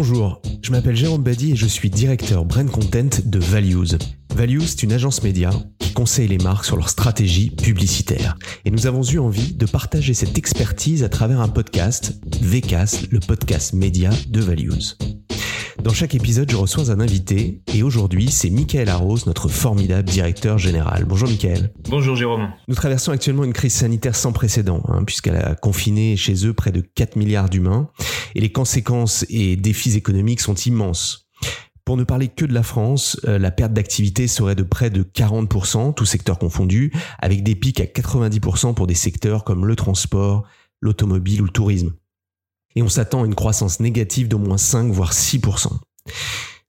Bonjour, je m'appelle Jérôme Badi et je suis directeur brand content de Values. Values, c'est une agence média qui conseille les marques sur leur stratégie publicitaire. Et nous avons eu envie de partager cette expertise à travers un podcast, VCAS, le podcast média de Values. Dans chaque épisode, je reçois un invité et aujourd'hui, c'est Michael Arros, notre formidable directeur général. Bonjour Michael. Bonjour Jérôme. Nous traversons actuellement une crise sanitaire sans précédent, hein, puisqu'elle a confiné chez eux près de 4 milliards d'humains et les conséquences et défis économiques sont immenses. Pour ne parler que de la France, euh, la perte d'activité serait de près de 40%, tous secteurs confondus, avec des pics à 90% pour des secteurs comme le transport, l'automobile ou le tourisme et on s'attend à une croissance négative d'au moins 5 voire 6%.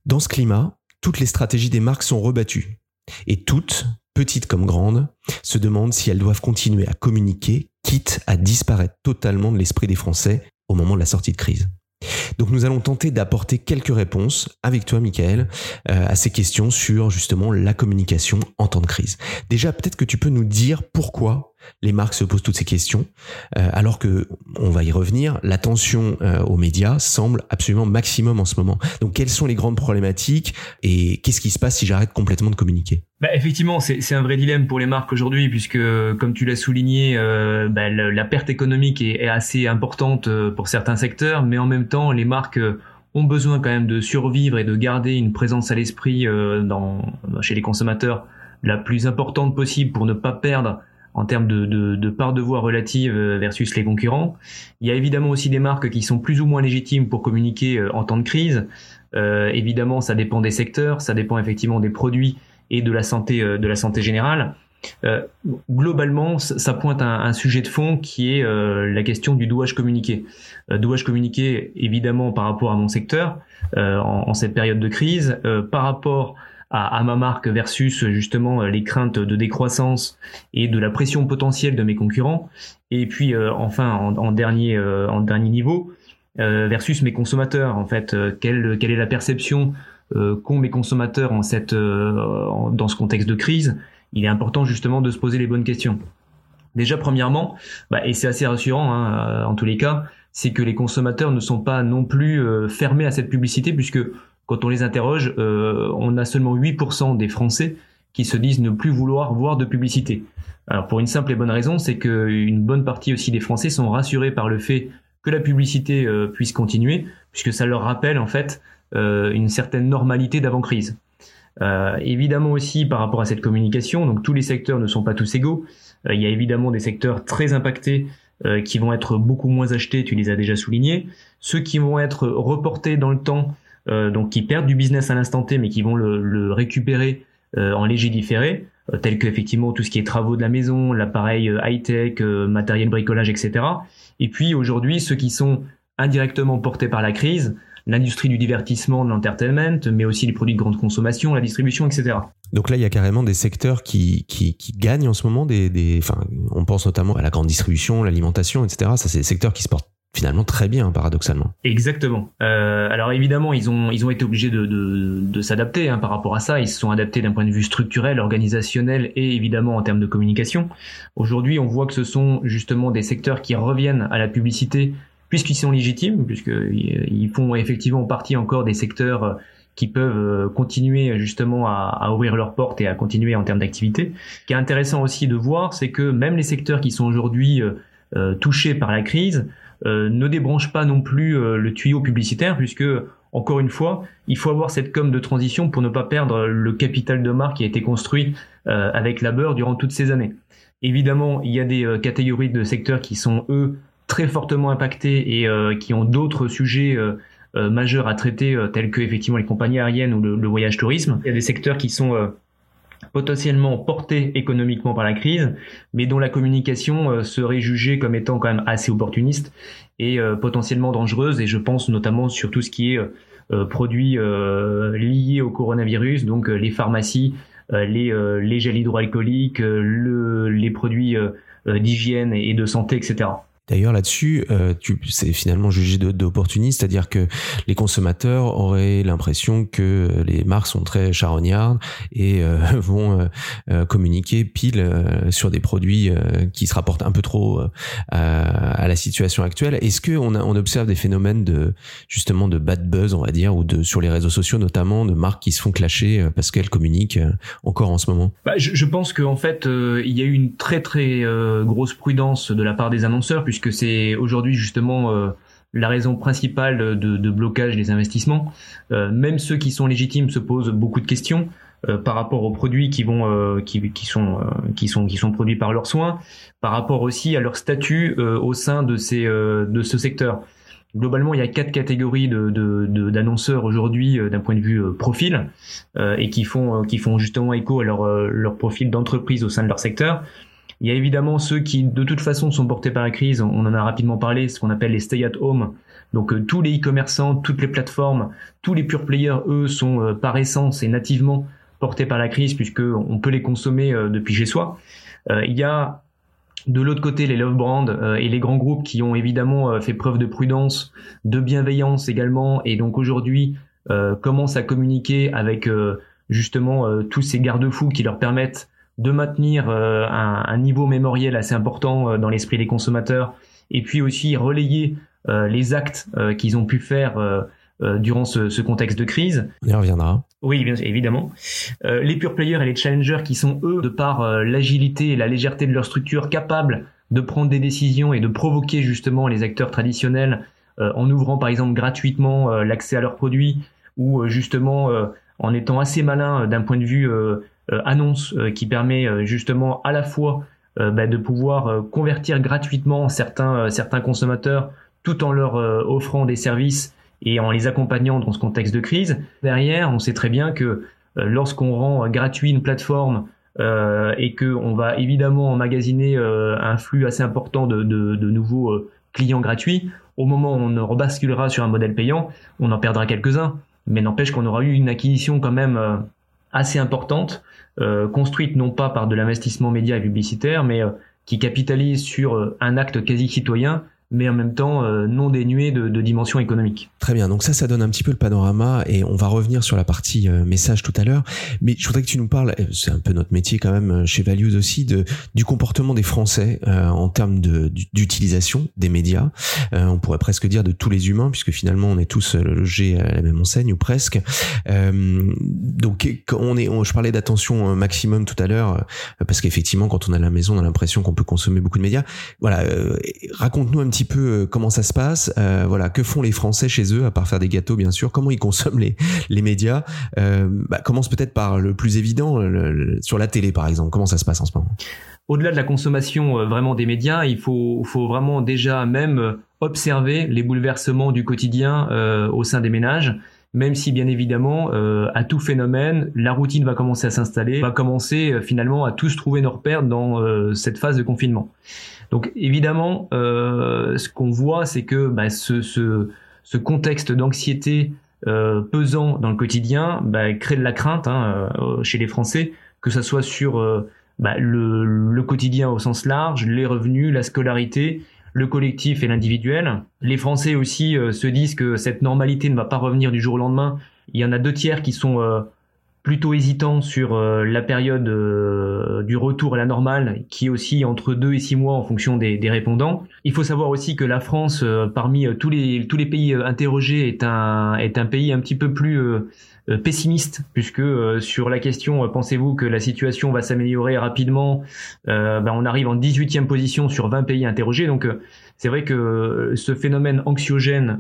Dans ce climat, toutes les stratégies des marques sont rebattues et toutes, petites comme grandes, se demandent si elles doivent continuer à communiquer, quitte à disparaître totalement de l'esprit des Français au moment de la sortie de crise. Donc nous allons tenter d'apporter quelques réponses avec toi, Michael, euh, à ces questions sur justement la communication en temps de crise. Déjà, peut-être que tu peux nous dire pourquoi les marques se posent toutes ces questions, euh, alors que, on va y revenir, l'attention euh, aux médias semble absolument maximum en ce moment. Donc quelles sont les grandes problématiques et qu'est-ce qui se passe si j'arrête complètement de communiquer? Bah, effectivement, c'est un vrai dilemme pour les marques aujourd'hui, puisque, comme tu l'as souligné, euh, bah, la, perte économique est, assez importante pour certains secteurs, mais en même temps, les marques ont besoin quand même de survivre et de garder une présence à l'esprit chez les consommateurs la plus importante possible pour ne pas perdre en termes de, part de voix relative versus les concurrents. Il y a évidemment aussi des marques qui sont plus ou moins légitimes pour communiquer en temps de crise. Euh, évidemment, ça dépend des secteurs, ça dépend effectivement des produits et de la santé euh, de la santé générale. Euh, globalement, ça pointe à un, sujet de fond qui est euh, la question du douage communiqué. Euh, douage communiqué, évidemment, par rapport à mon secteur euh, en, en, cette période de crise, par rapport à, à, ma marque versus justement les craintes de décroissance et de la pression potentielle de mes concurrents. Et puis, enfin, en, en dernier en dernier niveau, versus mes consommateurs. En fait, quelle quelle est la perception euh, qu'ont mes consommateurs en cette, euh, dans ce contexte de crise, il est important justement de se poser les bonnes questions. Déjà, premièrement, bah, et c'est assez rassurant hein, euh, en tous les cas, c'est que les consommateurs ne sont pas non plus fermés à cette publicité, puisque quand on les interroge, on a seulement 8% des Français qui se disent ne plus vouloir voir de publicité. Alors pour une simple et bonne raison, c'est qu'une bonne partie aussi des Français sont rassurés par le fait que la publicité puisse continuer, puisque ça leur rappelle en fait euh, une certaine normalité d'avant-crise. Euh, évidemment aussi par rapport à cette communication, donc tous les secteurs ne sont pas tous égaux. Euh, il y a évidemment des secteurs très impactés qui vont être beaucoup moins achetés, tu les as déjà soulignés. Ceux qui vont être reportés dans le temps, donc qui perdent du business à l'instant T, mais qui vont le, le récupérer en léger différé, tels que effectivement tout ce qui est travaux de la maison, l'appareil high-tech, matériel bricolage, etc. Et puis aujourd'hui, ceux qui sont indirectement portés par la crise, l'industrie du divertissement, de l'entertainment, mais aussi les produits de grande consommation, la distribution, etc. Donc là, il y a carrément des secteurs qui, qui, qui gagnent en ce moment. Des, des, enfin, on pense notamment à la grande distribution, l'alimentation, etc. Ça, c'est des secteurs qui se portent finalement très bien paradoxalement. Exactement. Euh, alors évidemment, ils ont ils ont été obligés de, de, de s'adapter hein, par rapport à ça. Ils se sont adaptés d'un point de vue structurel, organisationnel et évidemment en termes de communication. Aujourd'hui, on voit que ce sont justement des secteurs qui reviennent à la publicité puisqu'ils sont légitimes, puisqu'ils font effectivement partie encore des secteurs euh, qui peuvent euh, continuer justement à, ouvrir leurs portes et à continuer en termes d'activité. Ce qui est intéressant aussi de voir, c'est que même les secteurs qui sont aujourd'hui euh, touchés par la crise ne débranchent pas non plus le tuyau publicitaire, puisque encore une fois, il faut avoir cette com de transition pour ne pas perdre le capital de marque qui a été construit avec labeur durant toutes ces années. Évidemment, il y a des catégories de secteurs qui sont eux très fortement impactés et euh, qui ont d'autres sujets euh, euh, majeurs à traiter, tels que effectivement les compagnies aériennes ou le, voyage tourisme. Il y a des secteurs qui sont potentiellement portés économiquement par la crise, mais dont la communication serait jugée comme étant quand même assez opportuniste et potentiellement dangereuse. Et je pense notamment sur tout ce qui est produits liés au coronavirus, donc les pharmacies, les, les gels hydroalcooliques, le, les produits d'hygiène et de santé, etc. D'ailleurs là-dessus, euh, c'est finalement jugé d'opportuniste, c'est-à-dire que les consommateurs auraient l'impression que les marques sont très charognardes et euh, vont euh, communiquer pile sur des produits qui se rapportent un peu trop à, la situation actuelle. Est-ce que on, observe des phénomènes de justement de bad buzz, on va dire, ou de sur les réseaux sociaux notamment de marques qui se font clasher parce qu'elles communiquent encore en ce moment? Bah, je, je, pense qu'en fait, il y a eu une très très grosse prudence de la part des annonceurs c'est aujourd'hui justement euh, la raison principale de, blocage des investissements. Euh, même ceux qui sont légitimes se posent beaucoup de questions euh, par rapport aux produits qui sont produits par leurs soins, par rapport aussi à leur statut au sein de ce secteur. Globalement, il y a quatre catégories d'annonceurs aujourd'hui d'un point de vue profil et qui font justement écho à leur profil d'entreprise au sein de leur secteur. Il y a évidemment ceux qui, de toute façon, sont portés par la crise. On en a rapidement parlé, ce qu'on appelle les stay-at-home. Donc euh, tous les e-commerçants, toutes les plateformes, tous les pure players, eux, sont euh, par essence et nativement portés par la crise puisque on peut les consommer euh, depuis chez soi. il y a de l'autre côté les love brands et les grands groupes qui ont évidemment fait preuve de prudence, de bienveillance également, et donc aujourd'hui commencent à communiquer avec justement tous ces garde-fous qui leur permettent de maintenir euh, un, niveau mémoriel assez important euh, dans l'esprit des consommateurs, et puis aussi relayer euh, les actes qu'ils ont pu faire durant ce, contexte de crise. On y reviendra. Oui, bien évidemment. les pure players et les challengers qui sont eux, de par l'agilité et la légèreté de leur structure, capables de prendre des décisions et de provoquer justement les acteurs traditionnels en ouvrant par exemple gratuitement l'accès à leurs produits ou justement en étant assez malin d'un point de vue euh, annonce euh, qui permet euh, justement à la fois bah, de pouvoir convertir gratuitement certains, certains consommateurs tout en leur offrant des services et en les accompagnant dans ce contexte de crise. Derrière, on sait très bien que lorsqu'on rend gratuit une plateforme euh, et qu'on va évidemment emmagasiner un flux assez important de, de, de nouveaux clients gratuits, au moment où on rebasculera sur un modèle payant, on en perdra quelques-uns. Mais n'empêche qu'on aura eu une acquisition quand même assez importante, euh, construite non pas par de l'investissement média et publicitaire, mais euh, qui capitalise sur euh, un acte quasi citoyen mais en même temps euh, non dénué de, de, dimension économique. Très bien, donc ça, ça donne un petit peu le panorama et on va revenir sur la partie euh, message tout à l'heure. Mais je voudrais que tu nous parles, c'est un peu notre métier quand même euh, chez Values aussi, de, du comportement des Français en termes d'utilisation des médias. on pourrait presque dire de tous les humains, puisque finalement on est tous logés à la même enseigne ou presque. donc on est, je parlais d'attention maximum tout à l'heure, parce qu'effectivement quand on est à la maison, on a l'impression qu'on peut consommer beaucoup de médias. Voilà, raconte-nous un petit peu euh, comment ça se passe. Euh, voilà, que font les Français chez eux à part faire des gâteaux, bien sûr. Comment ils consomment les les médias. Euh, bah, commence peut-être par le plus évident, sur la télé par exemple. Comment ça se passe en ce moment? Au-delà de la consommation vraiment des médias, il faut faut vraiment déjà même observer les bouleversements du quotidien au sein des ménages même si bien évidemment à tout phénomène la routine va commencer à s'installer, va commencer finalement à tous trouver nos repères dans cette phase de confinement. Donc évidemment, euh, ce qu'on voit, c'est que bah, ce, ce, ce, contexte d'anxiété euh, pesant dans le quotidien bah, crée de la crainte hein, euh, chez les Français, que ce soit sur euh, bah, le, le, quotidien au sens large, les revenus, la scolarité, le collectif et l'individuel. Les Français aussi euh, se disent que cette normalité ne va pas revenir du jour au lendemain. Il y en a deux tiers qui sont plutôt hésitant sur euh, la période euh, du retour à la normale, qui est aussi entre 2 et 6 mois en fonction des, des répondants. Il faut savoir aussi que la France, euh, parmi tous les, tous les pays interrogés, est un, est un pays un petit peu plus pessimiste, puisque sur la question, pensez-vous que la situation va s'améliorer rapidement ben On arrive en 18e position sur 20 pays interrogés, donc c'est vrai que ce phénomène anxiogène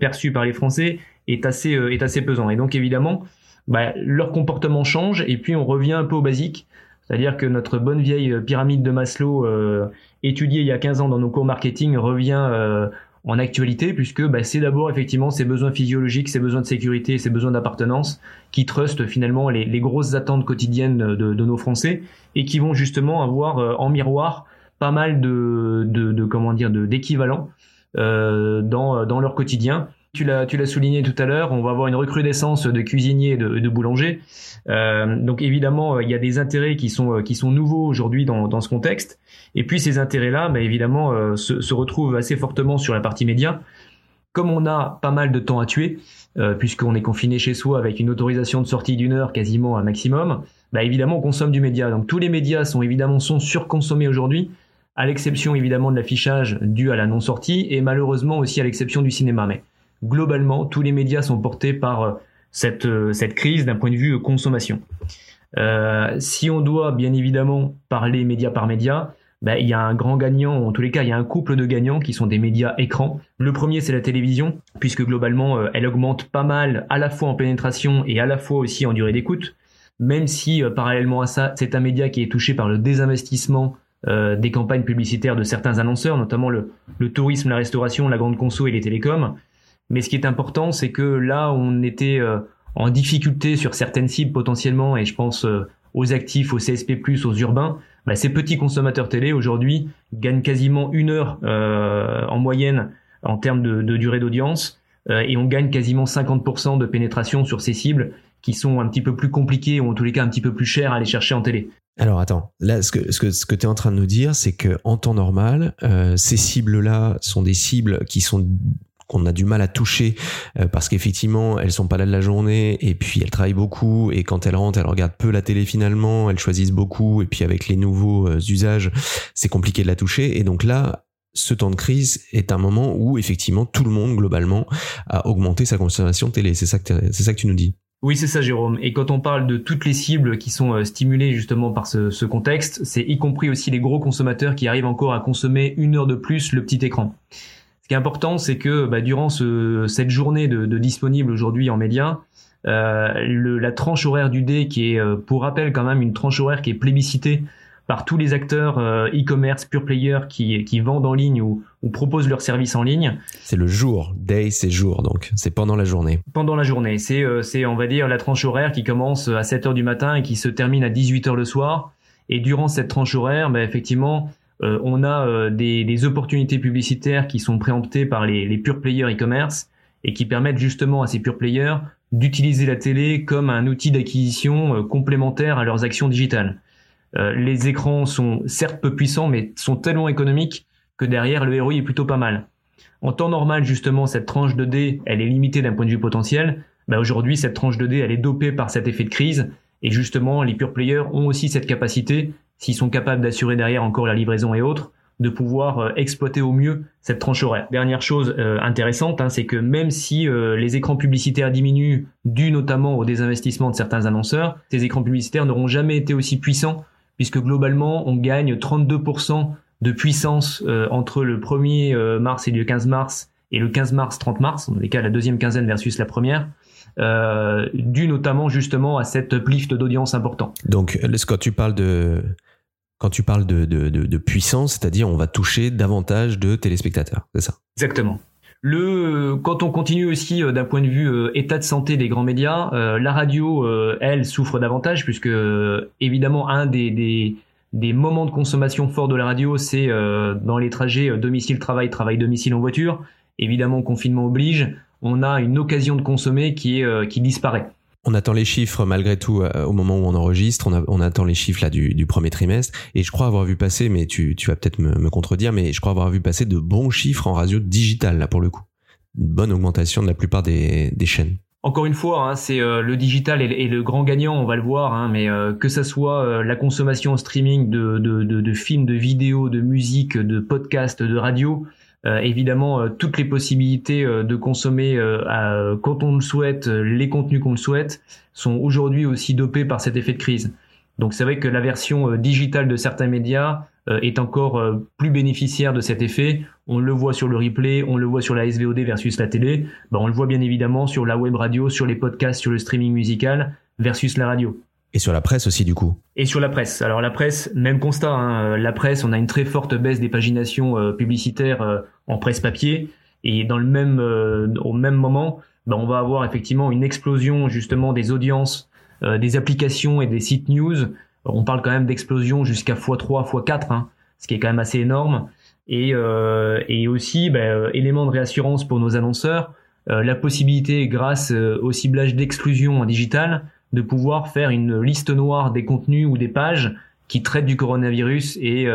perçu par les Français est assez, est assez pesant. Et donc évidemment, bah, leur comportement change et puis on revient un peu au basique. C'est-à-dire que notre bonne vieille pyramide de Maslow, euh, étudiée il y a 15 ans dans nos cours marketing, revient euh, en actualité, puisque bah, c'est d'abord effectivement ces besoins physiologiques, ces besoins de sécurité, ces besoins d'appartenance qui trustent finalement les, les, grosses attentes quotidiennes de, de, nos Français et qui vont justement avoir euh, en miroir pas mal de, de, de comment dire d'équivalents euh, dans, dans leur quotidien Tu l'as, souligné tout à l'heure, on va avoir une recrudescence de cuisiniers et de, de boulangers. Euh, donc évidemment, il y a des intérêts qui sont qui sont nouveaux aujourd'hui dans, dans ce contexte. Et puis ces intérêts-là, bah, évidemment, euh, se, retrouvent assez fortement sur la partie média. Comme on a pas mal de temps à tuer, euh, puisqu'on est confiné chez soi avec une autorisation de sortie d'une heure quasiment un maximum, bah évidemment on consomme du média. Donc tous les médias sont évidemment sont surconsommés aujourd'hui à l'exception évidemment de l'affichage dû à la non-sortie et malheureusement aussi à l'exception du cinéma. Mais globalement, tous les médias sont portés par euh, cette, euh, cette crise d'un point de vue euh, consommation. Si on doit bien évidemment parler média par média, ben, il y a un grand gagnant, ou en tous les cas, il y a un couple de gagnants qui sont des médias écrans. Le premier, c'est la télévision, puisque globalement, elle augmente pas mal à la fois en pénétration et à la fois aussi en durée d'écoute, même si parallèlement à ça, c'est un média qui est touché par le désinvestissement des campagnes publicitaires de certains annonceurs, notamment le, le, tourisme, la restauration, la grande conso et les télécoms. Mais ce qui est important, c'est que là, on était euh, en difficulté sur certaines cibles potentiellement, et je pense euh, aux actifs, aux CSP+, aux urbains. Bah, ces petits consommateurs télé aujourd'hui gagnent quasiment une heure en moyenne en termes de, de durée d'audience, et on gagne quasiment 50% de pénétration sur ces cibles qui sont un petit peu plus compliquées ou en tous les cas un petit peu plus chères à aller chercher en télé. Alors attends, là ce que ce que ce que tu es en train de nous dire, c'est que en temps normal, euh, ces cibles-là sont des cibles qui sont qu'on a du mal à toucher euh, parce qu'effectivement elles sont pas là de la journée et puis elles travaillent beaucoup et quand elles rentrent elles regardent peu la télé finalement elles choisissent beaucoup et puis avec les nouveaux euh, usages c'est compliqué de la toucher et donc là ce temps de crise est un moment où effectivement tout le monde globalement a augmenté sa consommation télé c'est ça que c'est ça que tu nous dis? Oui, c'est ça, Jérôme. Et quand on parle de toutes les cibles qui sont euh, stimulées justement par ce, ce contexte, c'est y compris aussi les gros consommateurs qui arrivent encore à consommer une heure de plus le petit écran. Ce qui est important, c'est que bah, durant ce, cette journée de, de disponible aujourd'hui en médias, euh, le, la tranche horaire du D, qui est, euh, pour rappel quand même, une tranche horaire qui est plébiscitée par tous les acteurs euh, e-commerce, pure player qui, qui vendent en ligne ou, ou proposent leurs services en ligne. C'est le jour, day c'est jour donc, c'est pendant la journée. Pendant la journée, c'est euh, c'est on va dire la tranche horaire qui commence à 7 heures du matin et qui se termine à 18 heures le soir. Et durant cette tranche horaire, ben, effectivement, euh, on a des, des, opportunités publicitaires qui sont préemptées par les, pure players e-commerce et qui permettent justement à ces pure players d'utiliser la télé comme un outil d'acquisition complémentaire à leurs actions digitales. Euh, les écrans sont certes peu puissants, mais sont tellement économiques que derrière le ROI est plutôt pas mal. En temps normal, justement, cette tranche de d elle est limitée d'un point de vue potentiel. Bah aujourd'hui, cette tranche de d elle est dopée par cet effet de crise. Et justement, les pure players ont aussi cette capacité, s'ils sont capables d'assurer derrière encore la livraison et autres, de pouvoir euh, exploiter au mieux cette tranche horaire. Dernière chose euh, intéressante, hein, c'est que même si les écrans publicitaires diminuent, dû notamment au désinvestissement de certains annonceurs, ces écrans publicitaires n'auront jamais été aussi puissants puisque globalement, on gagne 32% de puissance euh, entre le 1er euh, mars et le 15 mars et le 15 mars 30 mars, dans les cas la deuxième quinzaine versus la première, euh, dû notamment justement à cette uplift d'audience important. Donc quand tu parles de quand tu parles de, de, de, de puissance, c'est-à-dire on va toucher davantage de téléspectateurs, c'est ça? Exactement. Le, quand on continue aussi euh, d'un point de vue euh, état de santé des grands médias, euh, la radio, elle, souffre davantage puisque évidemment un des, des, des, moments de consommation forts de la radio, c'est dans les trajets domicile-travail, travail-domicile en voiture. Évidemment, confinement oblige, on a une occasion de consommer qui, est, qui disparaît. On attend les chiffres malgré tout au moment où on enregistre. On, on attend les chiffres là du, du, premier trimestre. Et je crois avoir vu passer, mais tu, tu vas peut-être me, me, contredire, mais je crois avoir vu passer de bons chiffres en radio digitale là pour le coup. Une bonne augmentation de la plupart des, des chaînes. Encore une fois, hein, c'est euh, le digital et, le grand gagnant, on va le voir, hein, mais euh, que ça soit euh, la consommation en streaming de, de, de, de, films, de vidéos, de musique, de podcasts, de radio, euh, évidemment, euh, toutes les possibilités euh, de consommer quand on le souhaite, les contenus qu'on le souhaite, sont aujourd'hui aussi dopés par cet effet de crise. Donc c'est vrai que la version digitale de certains médias est encore plus bénéficiaire de cet effet. On le voit sur le replay, on le voit sur la SVOD versus la télé. Ben, on le voit bien évidemment sur la web radio, sur les podcasts, sur le streaming musical versus la radio. Et sur la presse aussi, du coup. Et sur la presse. Alors la presse, même constat. Hein, la presse, on a une très forte baisse des paginations euh, publicitaires euh, en presse papier. Et dans le même, euh, au même moment, ben, on va avoir effectivement une explosion justement des audiences, des applications et des sites news. On parle quand même d'explosion jusqu'à x3, x4, hein, ce qui est quand même assez énorme. Et, aussi, ben, élément de réassurance pour nos annonceurs. la possibilité, grâce au ciblage d'exclusion en digital, de pouvoir faire une liste noire des contenus ou des pages qui traitent du coronavirus et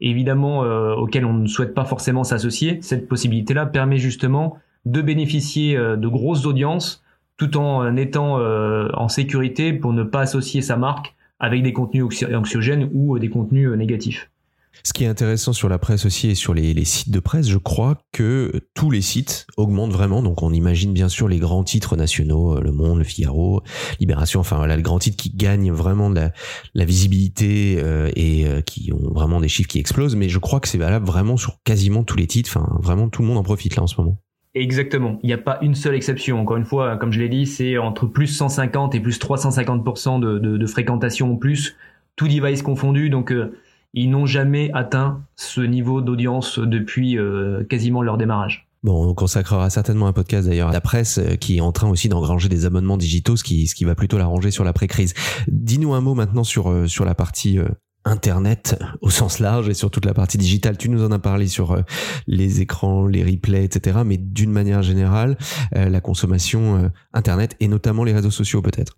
évidemment auxquels on ne souhaite pas forcément s'associer. Cette possibilité-là permet justement de bénéficier de grosses audiences tout en étant en sécurité pour ne pas associer sa marque avec des contenus anxiogènes ou des contenus négatifs. Ce qui est intéressant sur la presse aussi et sur les, sites de presse, je crois que tous les sites augmentent vraiment. Donc on imagine bien sûr les grands titres nationaux, euh, Le Monde, Le Figaro, Libération, enfin voilà, les grands titres qui gagnent vraiment de la, visibilité euh, et euh, qui ont vraiment des chiffres qui explosent. Mais je crois que c'est valable vraiment sur quasiment tous les titres. Enfin vraiment tout le monde en profite là en ce moment. Exactement. Il n'y a pas une seule exception. Encore une fois, comme je l'ai dit, c'est entre plus 150 et plus 350% de, de, de fréquentation en plus, tout device confondu. Donc ils n'ont jamais atteint ce niveau d'audience depuis euh, quasiment leur démarrage. Bon, on consacrera certainement un podcast d'ailleurs à la presse euh, qui est en train aussi d'engranger des abonnements digitaux, ce qui, ce qui va plutôt l'arranger sur l'après-crise. Dis-nous un mot maintenant sur, euh, sur la partie Internet au sens large et sur toute la partie digitale. Tu nous en as parlé sur les écrans, les replays, etc. Mais d'une manière générale, la consommation Internet et notamment les réseaux sociaux peut-être.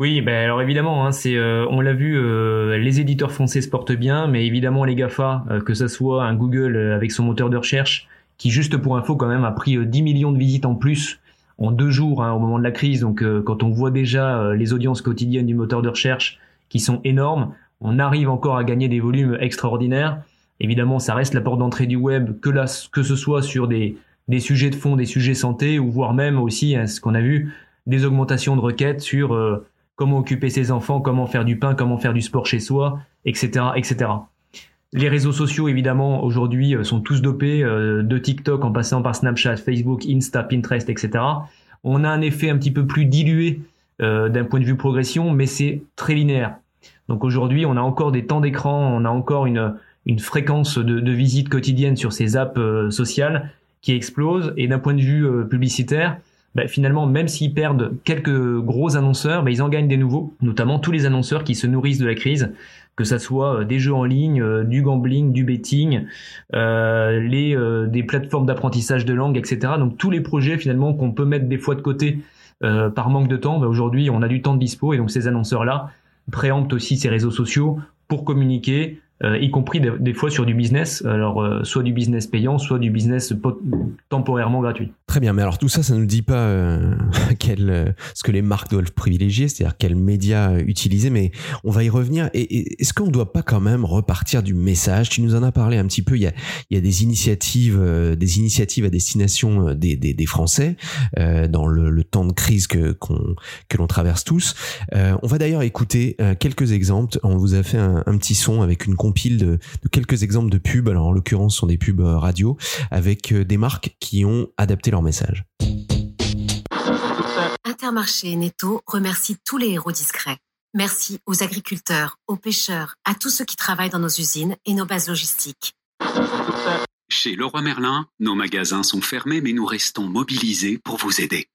Oui, ben alors évidemment, hein, c'est, euh, on l'a vu, euh, les éditeurs français se portent bien, mais évidemment les Gafa, euh, que ce soit un Google avec son moteur de recherche, qui juste pour info quand même a pris 10 millions de visites en plus en deux jours hein, au moment de la crise. Donc quand on voit déjà les audiences quotidiennes du moteur de recherche qui sont énormes, on arrive encore à gagner des volumes extraordinaires. Évidemment, ça reste la porte d'entrée du web, que, là, que ce soit sur des, des sujets de fond, des sujets santé, ou voire même aussi, hein, ce qu'on a vu, des augmentations de requêtes sur comment occuper ses enfants, comment faire du pain, comment faire du sport chez soi, etc., etc. Les réseaux sociaux, évidemment, aujourd'hui, euh, sont tous dopés, euh, de TikTok en passant par Snapchat, Facebook, Insta, Pinterest, etc. On a un effet un petit peu plus dilué euh, d'un point de vue progression, mais c'est très linéaire. Donc aujourd'hui, on a encore des temps d'écran, on a encore une, fréquence de, de visite quotidienne sur ces apps sociales qui explose. Et d'un point de vue publicitaire, bah, finalement, même s'ils perdent quelques gros annonceurs, bah, ils en gagnent des nouveaux, notamment tous les annonceurs qui se nourrissent de la crise, que ça soit euh, des jeux en ligne, euh, du gambling, du betting, euh, les, euh, des plateformes d'apprentissage de langue, etc. Donc tous les projets finalement qu'on peut mettre des fois de côté euh, par manque de temps, bah, aujourd'hui on a du temps de dispo et donc ces annonceurs-là préemptent aussi ces réseaux sociaux pour communiquer, y compris des, fois sur du business, alors euh, soit du business payant, soit du business temporairement gratuit. Très bien, mais alors tout ça, ça ne nous dit pas euh, quel, ce que les marques doivent privilégier, c'est-à-dire quels médias utiliser, mais on va y revenir. Et, est-ce qu'on ne doit pas quand même repartir du message? Tu nous en as parlé un petit peu, il y a, il y a des initiatives, des initiatives à destination des, des, Français dans le, temps de crise que, qu'on, que l'on traverse tous. on va d'ailleurs écouter quelques exemples. On vous a fait un, un petit son avec une pile de, quelques exemples de pubs, alors en l'occurrence ce sont des pubs euh, radio, avec euh, des marques qui ont adapté leur message. Intermarché et Netto remercie tous les héros discrets. Merci aux agriculteurs, aux pêcheurs, à tous ceux qui travaillent dans nos usines et nos bases logistiques. Chez Leroy Merlin, nos magasins sont fermés mais nous restons mobilisés pour vous aider.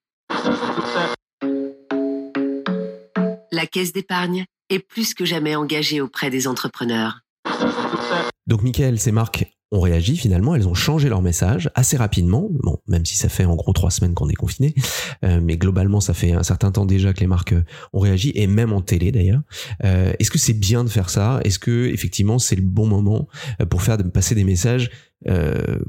La caisse d'épargne est plus que jamais engagée auprès des entrepreneurs. Donc Michael, ces marques ont réagi finalement, elles ont changé leur message assez rapidement, bon, même si ça fait en gros trois semaines qu'on est confiné, euh, mais globalement ça fait un certain temps déjà que les marques ont réagi, et même en télé d'ailleurs. Euh, est-ce que c'est bien de faire ça? Est-ce que effectivement c'est le bon moment euh, pour faire passer des messages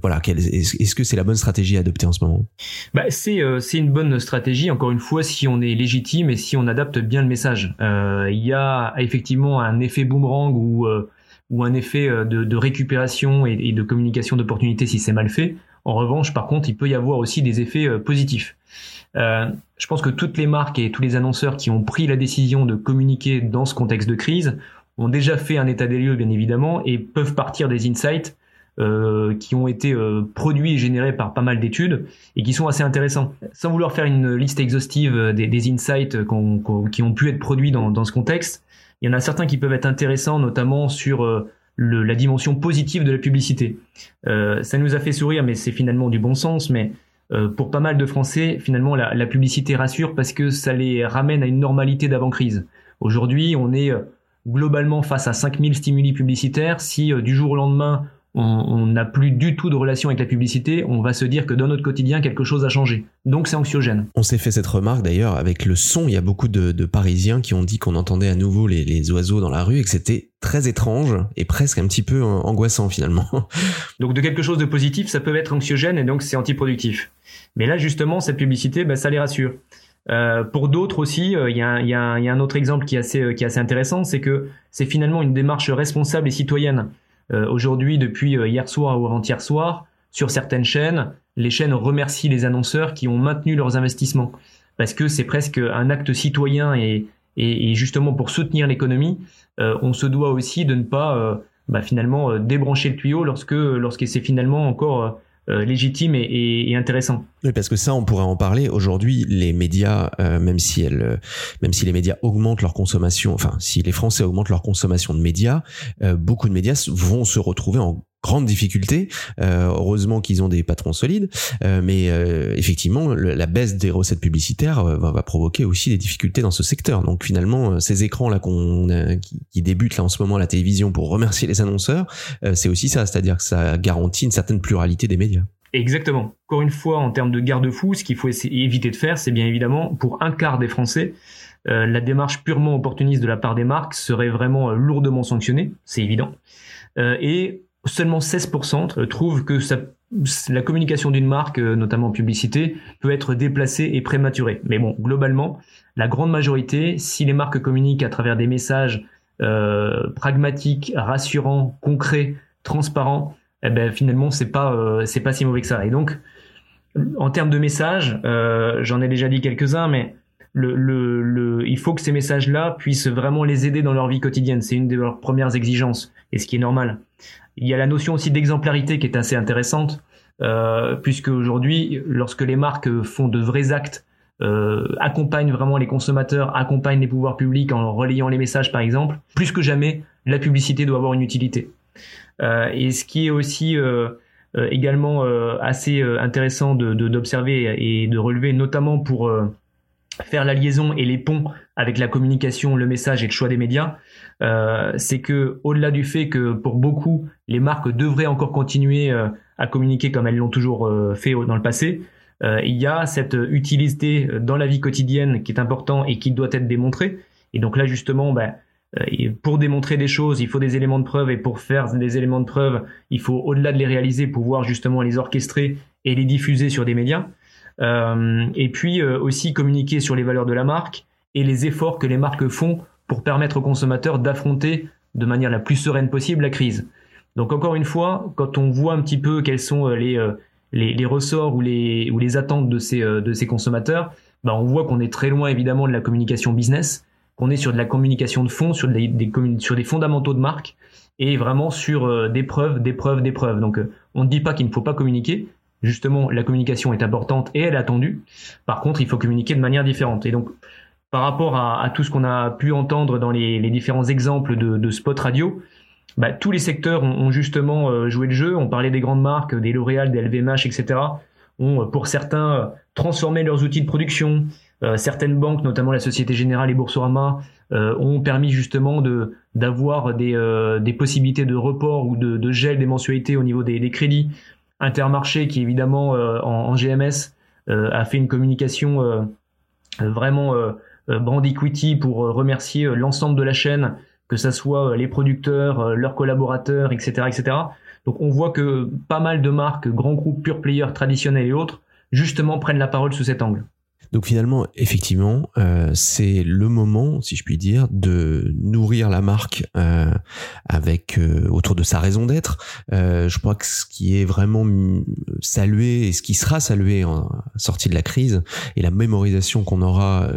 voilà, est-ce que c'est la bonne stratégie à adopter en ce moment? Bah, c'est c'est une bonne stratégie. Encore une fois, si on est légitime et si on adapte bien le message, il y a effectivement un effet boomerang où ou un effet euh, de, récupération et, de communication d'opportunités si c'est mal fait. En revanche, par contre, il peut y avoir aussi des effets euh, positifs. Euh, je pense que toutes les marques et tous les annonceurs qui ont pris la décision de communiquer dans ce contexte de crise ont déjà fait un état des lieux, bien évidemment, et peuvent partir des insights qui ont été produits et générés par pas mal d'études et qui sont assez intéressants. Sans vouloir faire une liste exhaustive des, insights qui ont pu être produits dans, dans ce contexte, il y en a certains qui peuvent être intéressants, notamment sur euh, la dimension positive de la publicité. Euh, ça nous a fait sourire, mais c'est finalement du bon sens. Mais euh, pour pas mal de Français, finalement, la, publicité rassure parce que ça les ramène à une normalité d'avant-crise. Aujourd'hui, on est globalement face à 5000 stimuli publicitaires. Si du jour au lendemain, on n'a plus du tout de relation avec la publicité, on va se dire que dans notre quotidien, quelque chose a changé. Donc c'est anxiogène. On s'est fait cette remarque d'ailleurs avec le son. Il y a beaucoup de, Parisiens qui ont dit qu'on entendait à nouveau les, oiseaux dans la rue et que c'était très étrange et presque un petit peu angoissant finalement. Donc de quelque chose de positif, ça peut être anxiogène et donc c'est antiproductif. Mais là justement, cette publicité, bah, ça les rassure. Euh, pour d'autres aussi, euh, il y, a, y, a un autre exemple qui est assez, euh, qui est assez intéressant, c'est que c'est finalement une démarche responsable et citoyenne. Euh, aujourd'hui, depuis euh, hier soir ou avant-hier soir, sur certaines chaînes, les chaînes remercient les annonceurs qui ont maintenu leurs investissements. Parce que c'est presque un acte citoyen et, et, justement pour soutenir l'économie, euh, on se doit aussi de ne pas bah, finalement débrancher le tuyau lorsque, lorsque c'est finalement encore euh, légitime et, et, intéressant. Oui, parce que ça, on pourrait en parler. Aujourd'hui, les médias, euh, même si elles, euh, même si les médias augmentent leur consommation, enfin, si les Français augmentent leur consommation de médias, beaucoup de médias vont se retrouver en grande difficulté. Euh, heureusement qu'ils ont des patrons solides, euh, mais euh, effectivement, la baisse des recettes publicitaires va, provoquer aussi des difficultés dans ce secteur. Donc finalement, ces écrans là qu'on qui, qui, débutent là en ce moment à la télévision pour remercier les annonceurs, c'est aussi ça, c'est-à-dire que ça garantit une certaine pluralité des médias. Exactement. Encore une fois, en termes de garde-fou, ce qu'il faut éviter de faire, c'est bien évidemment pour un quart des Français. la démarche purement opportuniste de la part des marques serait vraiment lourdement sanctionnée, c'est évident. et seulement 16% trouvent que la communication d'une marque, euh, notamment en publicité, peut être déplacée et prématurée. Mais bon, globalement, la grande majorité, si les marques communiquent à travers des messages euh, pragmatiques, rassurants, concrets, transparents, eh ben finalement c'est pas euh, c'est pas si mauvais que ça. Et donc, en termes de messages, j'en ai déjà dit quelques-uns, mais le, le, il faut que ces messages-là puissent vraiment les aider dans leur vie quotidienne. C'est une de leurs premières exigences, et ce qui est normal. Il y a la notion aussi d'exemplarité qui est assez intéressante, euh, puisque aujourd'hui, lorsque les marques font de vrais actes, euh, accompagnent vraiment les consommateurs, accompagnent les pouvoirs publics en relayant les messages par exemple, plus que jamais, la publicité doit avoir une utilité. Euh, et ce qui est aussi euh, euh également euh, assez intéressant d'observer de, et de relever, notamment pour faire la liaison et les ponts avec la communication, le message et le choix des médias, euh, c'est que au-delà du fait que pour beaucoup les marques devraient encore continuer euh, à communiquer comme elles l'ont toujours euh, fait dans le passé, il y a cette utilité dans la vie quotidienne qui est important et qui doit être démontrée. Et donc là justement, ben, pour démontrer des choses, il faut des éléments de preuve et pour faire des éléments de preuve, il faut au-delà de les réaliser, pouvoir justement les orchestrer et les diffuser sur des médias. Euh, et puis euh, aussi communiquer sur les valeurs de la marque et les efforts que les marques font pour permettre aux consommateurs d'affronter de manière la plus sereine possible la crise. Donc encore une fois, quand on voit un petit peu quels sont euh, les, les, les ressorts ou les, ou les attentes de ces, de ces consommateurs, bah on voit qu'on est très loin évidemment de la communication business, qu'on est sur de la communication de fond, sur des, des, sur des fondamentaux de marque et vraiment sur des preuves, des preuves, des preuves. Donc on ne dit pas qu'il ne faut pas communiquer, justement, la communication est importante et elle est attendue. Par contre, il faut communiquer de manière différente. Et donc, par rapport à, tout ce qu'on a pu entendre dans les, différents exemples de, de spot radio, bah, tous les secteurs ont, justement euh, joué le jeu. On parlait des grandes marques, des L'Oréal, des LVMH, etc. Ont, euh, pour certains, transformé leurs outils de production. Euh, certaines banques, notamment la Société Générale et Boursorama, ont permis justement d'avoir des, possibilités de report ou de, gel des mensualités au niveau des crédits. Intermarché qui évidemment euh, en, GMS euh, a fait une communication euh, vraiment brand equity pour remercier l'ensemble de la chaîne, que ce soit les producteurs, leurs collaborateurs, etc., etc. Donc on voit que pas mal de marques, grands groupes pure players traditionnels et autres, justement prennent la parole sous cet angle. Donc finalement, effectivement, euh, c'est le moment, si je puis dire, de nourrir la marque euh, avec euh, autour de sa raison d'être. Euh, je crois que ce qui est vraiment salué et ce qui sera salué en sortie de la crise et la mémorisation qu'on aura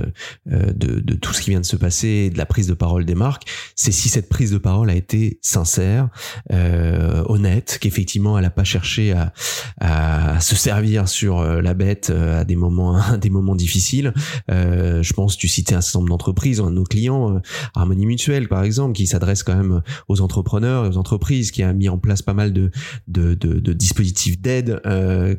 euh, de, de, tout ce qui vient de se passer, de la prise de parole des marques, c'est si cette prise de parole a été sincère, honnête, qu'effectivement elle n'a pas cherché à, à, se servir sur la bête à des moments à des moments difficiles. je pense, tu citais un certain nombre d'entreprises, un de nos clients, Harmonie Mutuelle par exemple, qui s'adresse quand même aux entrepreneurs et aux entreprises, qui a mis en place pas mal de dispositifs d'aide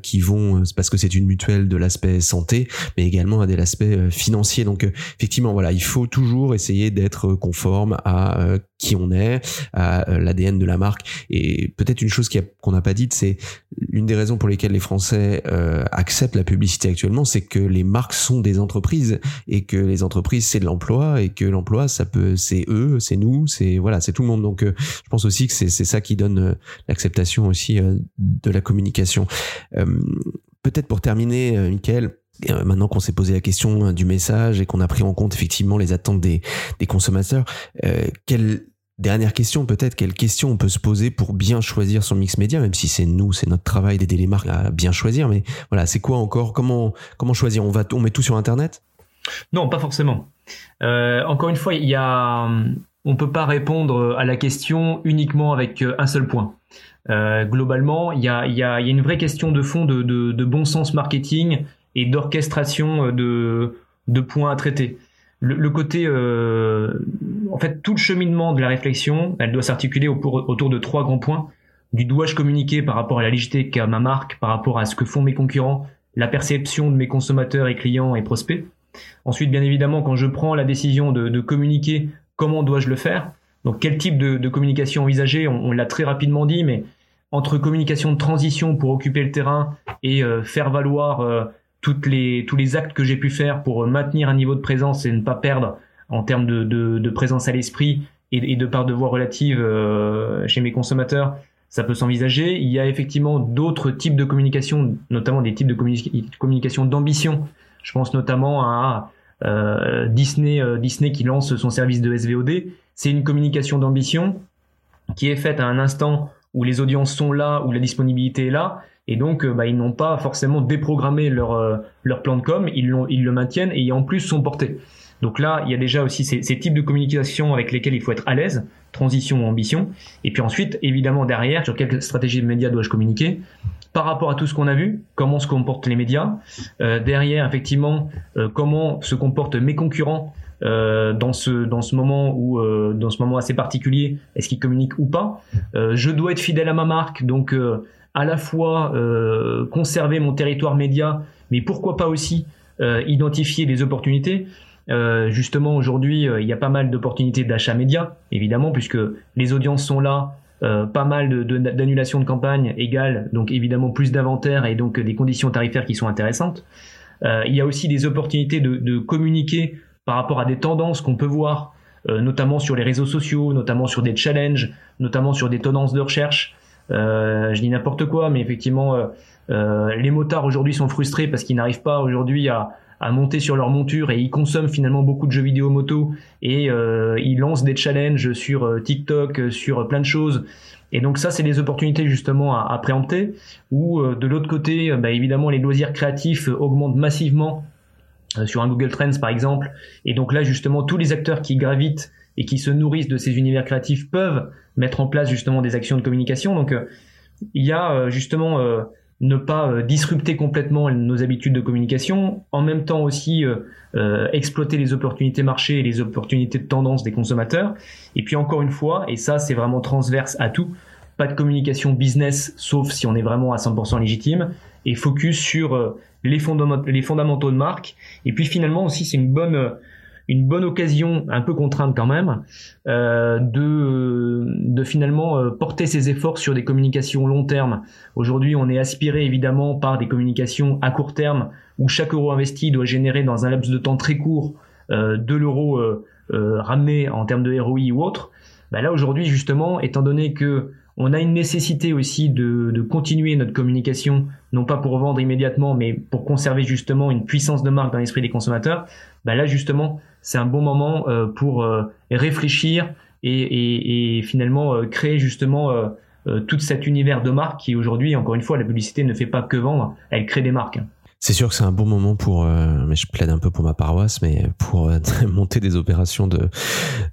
qui vont parce que c'est une mutuelle de l'aspect santé, mais également à de l'aspect financier. Donc effectivement, voilà, il faut toujours essayer d'être conforme à euh, qui on est, à euh, l'ADN de la marque. Et peut-être une chose qu'on n'a pas dite, c'est une des raisons pour lesquelles les Français euh, acceptent la publicité actuellement, c'est que les marques sont des entreprises et que les entreprises c'est de l'emploi et que l'emploi ça peut c'est eux, c'est nous, c'est voilà, c'est tout le monde. Donc je pense aussi que c'est ça qui donne l'acceptation aussi de la communication. peut-être pour terminer, Michael, euh, maintenant qu'on s'est posé la question euh, du message et qu'on a pris en compte effectivement les attentes des, des consommateurs, euh, quelle dernière question peut-être, quelle question on peut se poser pour bien choisir son mix média, même si c'est nous, c'est notre travail d'aider les marques à bien choisir, mais voilà, c'est quoi encore? Comment choisir? On va on met tout sur Internet? Non, pas forcément. Euh, encore une fois, on peut pas répondre à la question uniquement avec un seul point. Euh, globalement, il y a, une vraie question de fond de, bon sens marketing et d'orchestration euh, de, de points à traiter. Le, côté, euh, en fait, tout le cheminement de la réflexion, elle doit s'articuler autour de trois grands points. Du dois-je communiquer par rapport à la légitimité qu'a ma marque, par rapport à ce que font mes concurrents, la perception de mes consommateurs et clients et prospects. Ensuite, bien évidemment, quand je prends la décision de, de communiquer, comment dois-je le faire? Donc, quel type de, de communication envisager? On, on l'a très rapidement dit, mais entre communication de transition pour occuper le terrain et euh, faire valoir euh, toutes les, tous les actes que j'ai pu faire pour maintenir un niveau de présence et ne pas perdre en termes de, de, de présence à l'esprit et, et, de part de voix relative euh, chez mes consommateurs, ça peut s'envisager. Il y a effectivement d'autres types de communication, notamment des types de communication d'ambition. Je pense notamment à euh, Disney, euh, Disney qui lance son service de SVOD. C'est une communication d'ambition qui est faite à un instant où les audiences sont là, où la disponibilité est là, et donc, euh, bah, ils n'ont pas forcément déprogrammé leur, euh, leur plan de com, ils, le maintiennent et en plus sont portés. Donc là, il y a déjà aussi ces, types de communication avec lesquels il faut être à l'aise, transition ou ambition. Et puis ensuite, évidemment, derrière, sur quelle stratégie de médias dois-je communiquer par rapport à tout ce qu'on a vu, comment se comportent les médias. Euh, derrière, effectivement, comment se comportent mes concurrents euh, dans ce dans ce moment où dans ce moment assez particulier, est-ce qu'ils communiquent ou pas Je dois être fidèle à ma marque, donc à la fois euh, conserver mon territoire média, mais pourquoi pas aussi euh, identifier des opportunités. Euh, justement, aujourd'hui, il y a pas mal d'opportunités d'achat média, évidemment, puisque les audiences sont là, pas mal d'annulations de, campagne égale donc évidemment plus d'inventaire et donc des conditions tarifaires qui sont intéressantes. il y a aussi des opportunités de communiquer par rapport à des tendances qu'on peut voir, notamment sur les réseaux sociaux, notamment sur des challenges, notamment sur des tendances de recherche. Euh, je dis n'importe quoi, mais effectivement, euh, euh, les motards aujourd'hui sont frustrés parce qu'ils n'arrivent pas aujourd'hui à, à monter sur leur monture et ils consomment finalement beaucoup de jeux vidéo moto et euh, ils lancent des challenges sur TikTok, sur plein de choses. Et donc ça, c'est des opportunités justement à, à préempter. Ou de l'autre côté, bah, évidemment, les loisirs créatifs augmentent massivement sur un Google Trends par exemple. Et donc là, justement, tous les acteurs qui gravitent et qui se nourrissent de ces univers créatifs peuvent mettre en place justement des actions de communication. Donc euh, il y a euh, justement euh, ne pas disrupter complètement nos habitudes de communication, en même temps aussi exploiter les opportunités marché et les opportunités de tendance des consommateurs. Et puis encore une fois, et ça c'est vraiment transverse à tout, pas de communication business sauf si on est vraiment à 100% légitime, et focus sur les, les fondamentaux de marque. Et puis finalement aussi c'est une bonne une bonne occasion, un peu contrainte quand même, euh, de, de finalement euh, porter ses efforts sur des communications long terme. Aujourd'hui, on est aspiré évidemment par des communications à court terme où chaque euro investi doit générer dans un laps de temps très court euh, de l'euro euh, euh ramené en termes de ROI ou autre. Bah là aujourd'hui justement, étant donné que on a une nécessité aussi de, continuer notre communication, non pas pour vendre immédiatement, mais pour conserver justement une puissance de marque dans l'esprit des consommateurs. Bah là justement, c'est un bon moment euh, pour euh, réfléchir et finalement euh, créer justement tout cet univers de marque qui aujourd'hui, encore une fois, la publicité ne fait pas que vendre, elle crée des marques. C'est sûr que c'est un bon moment pour, euh, mais je plaide un peu pour ma paroisse, mais pour euh, monter des opérations de,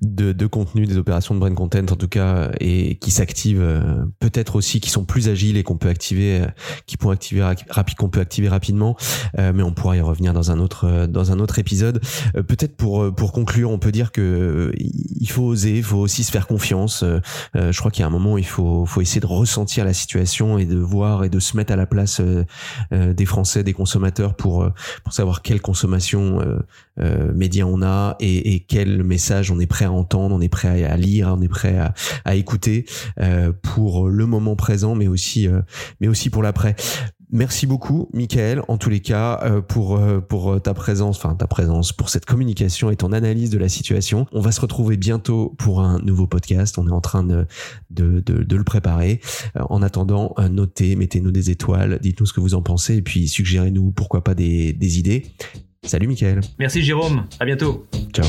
de, de contenu, des opérations de brain content en tout cas, et qui s'activent euh, peut-être aussi, qui sont plus agiles et qu'on peut activer, qui pourront activer rapide, qu'on peut activer rapidement, mais on pourra y revenir dans un autre dans un autre épisode. peut-être pour pour conclure, on peut dire que il faut oser, il faut aussi se faire confiance. je crois qu'il y a un moment où il faut faut essayer de ressentir la situation et de voir et de se mettre à la place des Français, des consommateurs pour euh, pour savoir quelle consommation euh, euh, média on a et, quel message on est prêt à entendre, on est prêt à, lire, on est prêt à, écouter pour le moment présent, mais aussi pour l'après. Merci beaucoup, Michael, en tous les cas, euh, pour, euh, pour ta présence, enfin ta présence, pour cette communication et ton analyse de la situation. On va se retrouver bientôt pour un nouveau podcast. On est en train de, de, de, de le préparer. Euh, en attendant, notez, mettez-nous des étoiles, dites-nous ce que vous en pensez et puis suggérez-nous pourquoi pas des, des idées. Salut, Michael. Merci, Jérôme. À bientôt. Ciao.